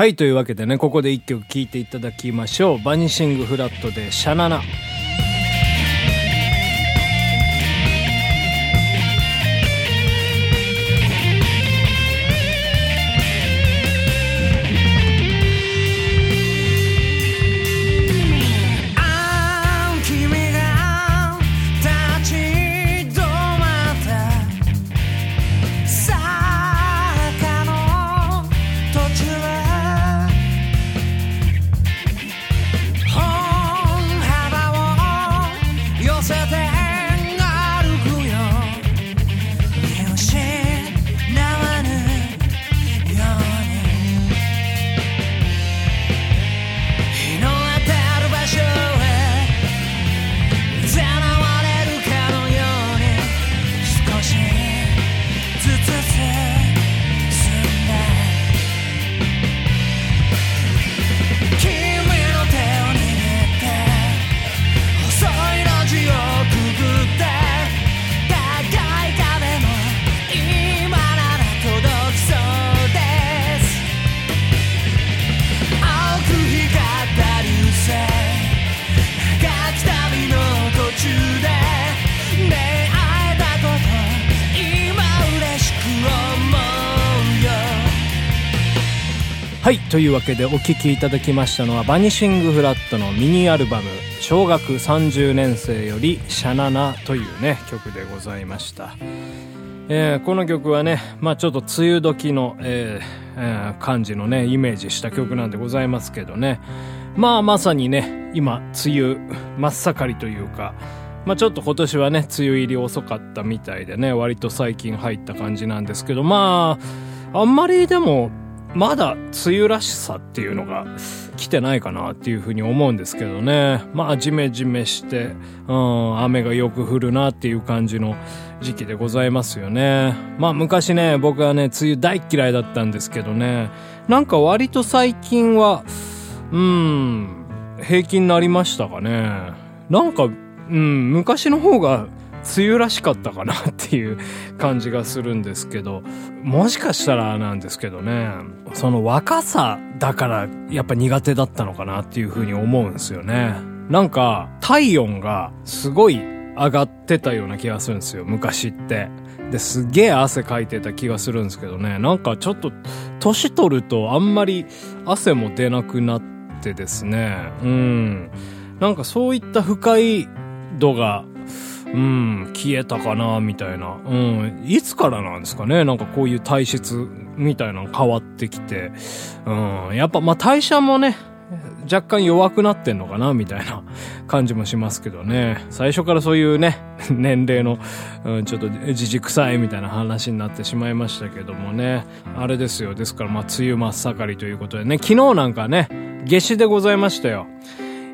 はいというわけでねここで一曲聴いていただきましょう。バニシングフラットでシャナナ。というわけでお聴きいただきましたのはバニシングフラットのミニアルバム「小学30年生よりシャナナ」というね曲でございました、えーこの曲はねまあちょっと梅雨時の、えーえー感じのねイメージした曲なんでございますけどね。まあまさにね今梅雨真っ盛りというかまあちょっと今年はね梅雨入り遅かったみたいでね割と最近入った感じなんですけどまああんまりでもまだ梅雨らしさっていうのが来てないかなっていうふうに思うんですけどね。まあ、ジメジメして、うん、雨がよく降るなっていう感じの時期でございますよね。まあ、昔ね、僕はね、梅雨大嫌いだったんですけどね、なんか割と最近は、うん、平均になりましたかね。なんか、うん、昔の方が梅雨らしかったかなっていう感じがするんですけど、もしかしたらなんですけどね、その若さだからやっぱ苦手だったのかなっていうふうに思うんですよね。なんか体温がすごい上がってたような気がするんですよ、昔って。で、すげえ汗かいてた気がするんですけどね、なんかちょっと年取るとあんまり汗も出なくなってですね、うん。なんかそういった不快度がうん、消えたかな、みたいな。うん、いつからなんですかねなんかこういう体質みたいなの変わってきて。うん、やっぱまあ代謝もね、若干弱くなってんのかなみたいな 感じもしますけどね。最初からそういうね、年齢の、うん、ちょっとじじくさいみたいな話になってしまいましたけどもね。あれですよ。ですからまあ梅雨真っ盛りということでね、昨日なんかね、夏至でございましたよ。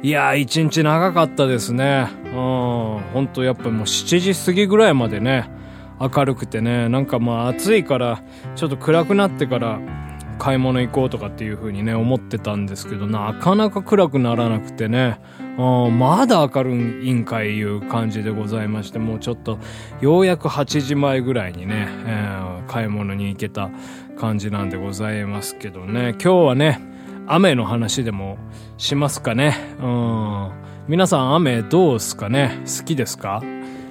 いやー、一日長かったですね。うん、ほんとやっぱもう7時過ぎぐらいまでね、明るくてね、なんかまあ暑いから、ちょっと暗くなってから買い物行こうとかっていう風にね、思ってたんですけど、なかなか暗くならなくてね、うん、まだ明るいんかいいう感じでございまして、もうちょっと、ようやく8時前ぐらいにね、えー買い物に行けた感じなんでございますけどね、今日はね、雨の話でもしますかね。うん。皆さん雨どうすかね？好きですか？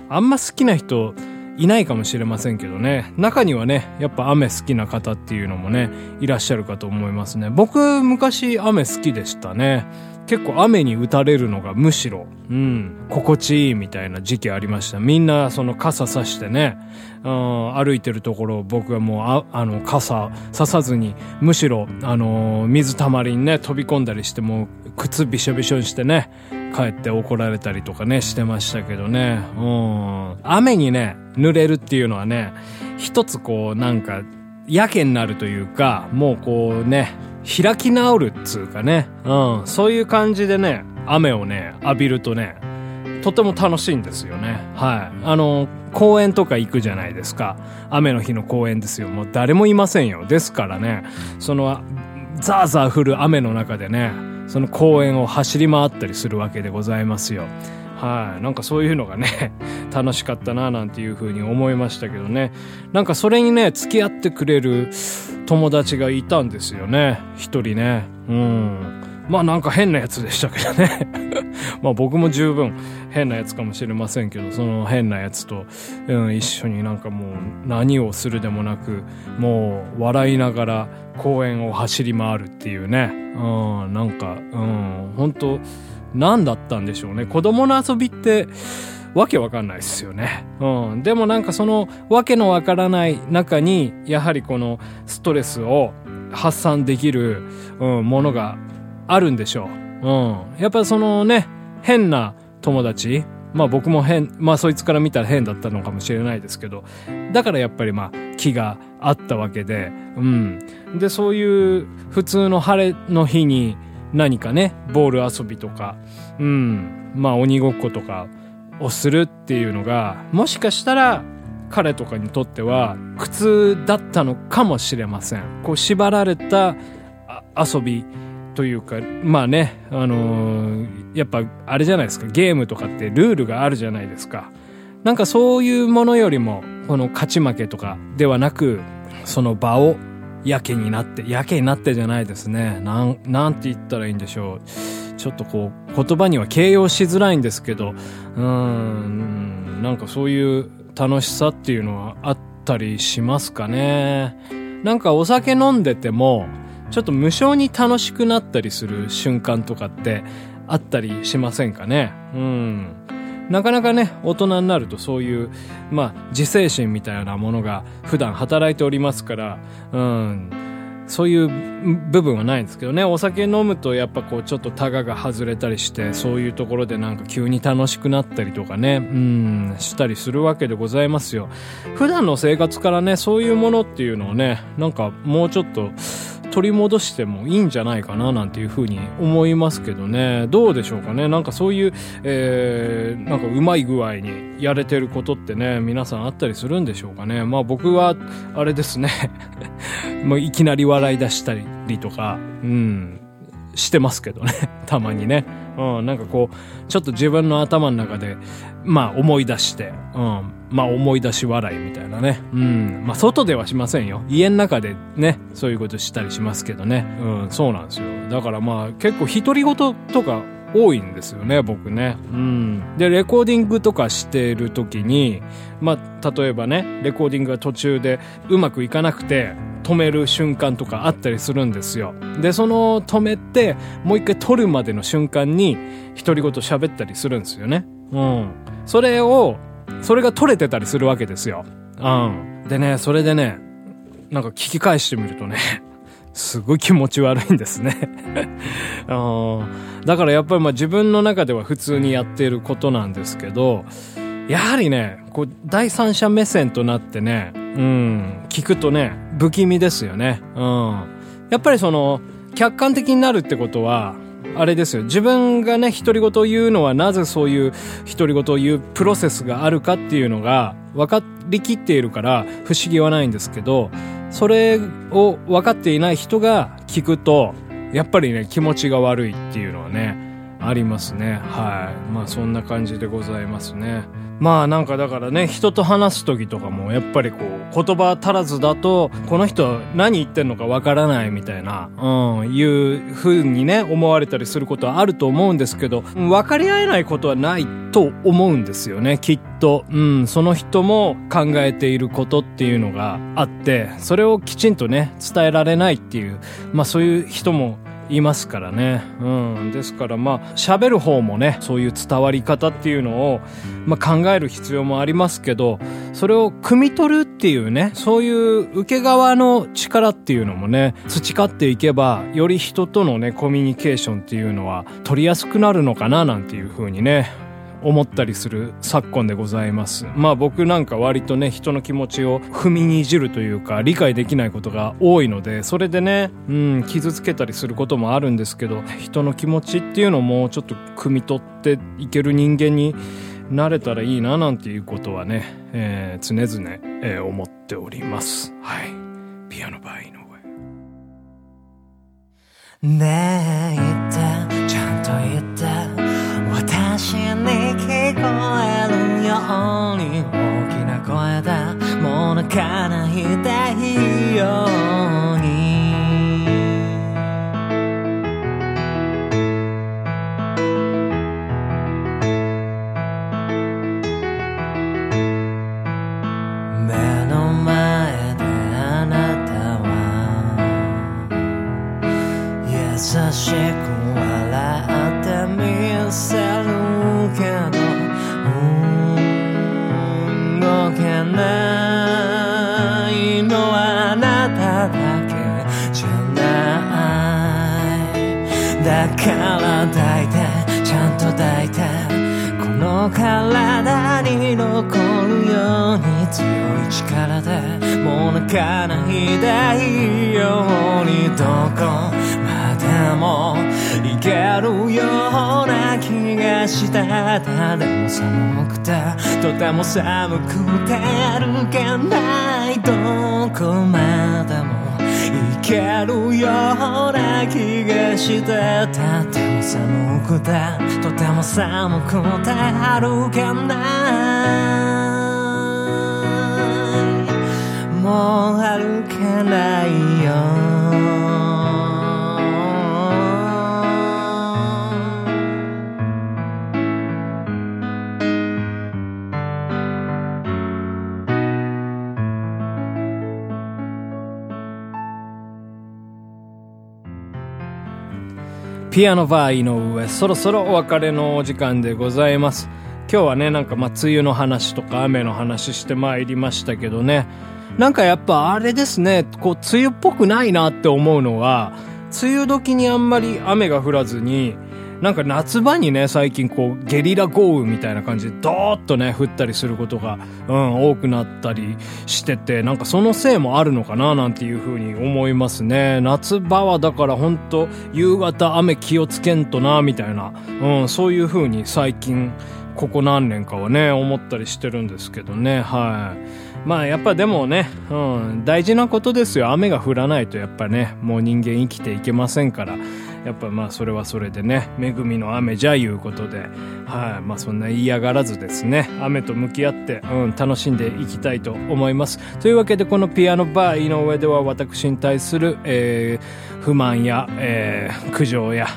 あんま好きな人いないかもしれませんけどね。中にはね、やっぱ雨好きな方っていうのもね、いらっしゃるかと思いますね。僕、昔雨好きでしたね。結構雨に打たれるのがむしろ、うん、心地いいみたいな時期ありました。みんなその傘さしてね、うん、歩いてるところを僕はもうあ、あの、傘ささずに、むしろ、あの、水たまりにね、飛び込んだりして、もう靴びしょびしょにしてね、帰って怒られたりとかね、してましたけどね。うん。雨にね、濡れるっていうのはね、一つこう、なんか、やけになるというか、もうこうね、開き直るっつうかね、うん、そういう感じでね、雨をね、浴びるとね、とても楽しいんですよね。はい。あの、公園とか行くじゃないですか。雨の日の公園ですよ。もう誰もいませんよ。ですからね、その、ザーザー降る雨の中でね、その公園を走り回ったりするわけでございますよ。はい。なんかそういうのがね、楽しかったななんていうふうに思いましたけどね。なんかそれにね、付き合ってくれる友達がいたんですよね。一人ね。うん。まあなんか変なやつでしたけどね。まあ僕も十分変なやつかもしれませんけど、その変なやつと、うん、一緒になんかもう何をするでもなく、もう笑いながら公園を走り回るっていうね。うん、なんか、うん、本当何だったんでしょうね。子供の遊びって、わけわかんないですよね。うん。でもなんかそのわけのわからない中に、やはりこのストレスを発散できる、うん、ものがあるんでしょう。うん。やっぱそのね、変な友達、まあ僕も変、まあそいつから見たら変だったのかもしれないですけど、だからやっぱりまあ気があったわけで、うん。で、そういう普通の晴れの日に何かね、ボール遊びとか、うん。まあ鬼ごっことかをするっていうのが、もしかしたら彼とかにとっては苦痛だったのかもしれません。こう縛られた遊びというか、まあね、あのーやっぱあれじゃないですか、ゲームとかってルールがあるじゃないですか。なんかそういうものよりも、この勝ち負けとかではなく、その場をやけになって、やけになってじゃないですね。なん、なんて言ったらいいんでしょう。ちょっとこう、言葉には形容しづらいんですけど、うーん、なんかそういう楽しさっていうのはあったりしますかね。なんかお酒飲んでても、ちょっと無性に楽しくなったりする瞬間とかってあったりしませんかね。うん。なかなかね、大人になるとそういう、まあ、自制心みたいなものが普段働いておりますから、うん。そういう部分はないんですけどね。お酒飲むとやっぱこうちょっとタガが外れたりして、そういうところでなんか急に楽しくなったりとかね、うん、したりするわけでございますよ。普段の生活からね、そういうものっていうのをね、なんかもうちょっと、取り戻してもいいんじゃないかななんていうふうに思いますけどね。どうでしょうかね。なんかそういう、えー、なんかうまい具合にやれてることってね、皆さんあったりするんでしょうかね。まあ僕は、あれですね。もういきなり笑い出したりとか、うん、してますけどね。たまにね。うん、なんかこう、ちょっと自分の頭の中で、まあ思い出して、うん、まあ思い出し笑いみたいなね。うん、まあ外ではしませんよ。家の中でね、そういうことしたりしますけどね。うん、そうなんですよ。だからまあ結構独り言とか多いんですよね、僕ね。うん。で、レコーディングとかしてる時に、まあ、例えばね、レコーディングが途中でうまくいかなくて、止める瞬間とかあったりするんですよ。で、その止めて、もう一回撮るまでの瞬間に、独り言喋ったりするんですよね。うん。それを、それが撮れてたりするわけですよ。うん。でね、それでね、なんか聞き返してみるとね、すごい気持ち悪いんですね。だからやっぱりまあ自分の中では普通にやっていることなんですけど、やはりね、こう、第三者目線となってね、うん、聞くとね、不気味ですよね。うん。やっぱりその、客観的になるってことは、あれですよ。自分がね、独り言を言うのはなぜそういう独り言を言うプロセスがあるかっていうのが分かりきっているから不思議はないんですけど、それを分かっていない人が聞くと、やっぱりね、気持ちが悪いっていうのはね、ありますね。はい。まあそんな感じでございますね。まあなんかだからね、人と話す時とかもやっぱりこう、言葉足らずだと、この人何言ってんのかわからないみたいな、うん、いう風にね、思われたりすることはあると思うんですけど、分かり合えないことはないと思うんですよね、きっと。うん、その人も考えていることっていうのがあって、それをきちんとね、伝えられないっていう、まあそういう人もいますからね。うん。ですからまあ、喋る方もね、そういう伝わり方っていうのを、まあ考える必要もありますけど、それを汲み取るっていうね、そういう受け側の力っていうのもね、培っていけば、より人とのね、コミュニケーションっていうのは取りやすくなるのかななんていうふうにね、思ったりする昨今でございます。まあ僕なんか割とね、人の気持ちを踏みにじるというか、理解できないことが多いので、それでね、うん、傷つけたりすることもあるんですけど、人の気持ちっていうのもちょっと汲み取っていける人間になれたらいいななんていうことはね、えー常々、えー思っております。はい。ピアノバー井上。ねえ言ってちゃんと言って私にえるように大きな声でもう泣かないでいいよ体に残るように強い力でもう泣かないでいいようにどこまでもいけるような気がしたたでも寒くてとても寒くて歩けないどこまでもけるような気がしてたでも寒くてとても寒くて歩けない。ピアノバー井上、そろそろお別れのお時間でございます。今日はね、なんかまあ、梅雨の話とか雨の話してまいりましたけどね。なんかやっぱあれですね、こう、梅雨っぽくないなって思うのは、梅雨時にあんまり雨が降らずに、なんか夏場にね、最近こう、ゲリラ豪雨みたいな感じで、ドーッとね、降ったりすることが、うん、多くなったりしてて、なんかそのせいもあるのかな、なんていうふうに思いますね。夏場はだからほんと、夕方雨気をつけんとな、みたいな、うん、そういうふうに最近、ここ何年かはね、思ったりしてるんですけどね、はい。まあやっぱでもね、うん、大事なことですよ。雨が降らないとやっぱね、もう人間生きていけませんから。やっぱまあそれはそれでね、恵みの雨じゃいうことで、はい、まあそんな嫌がらずですね、雨と向き合って、うん、楽しんでいきたいと思います。というわけでこのピアノバー井上では私に対する、えー不満や、えー苦情や、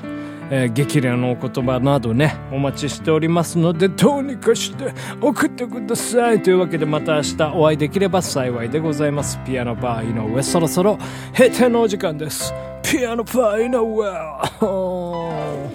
えー激励のお言葉などね、お待ちしておりますので、どうにかして送ってください。というわけでまた明日お会いできれば幸いでございます。ピアノパー井上、そろそろ閉店のお時間です。ピアノパー井上。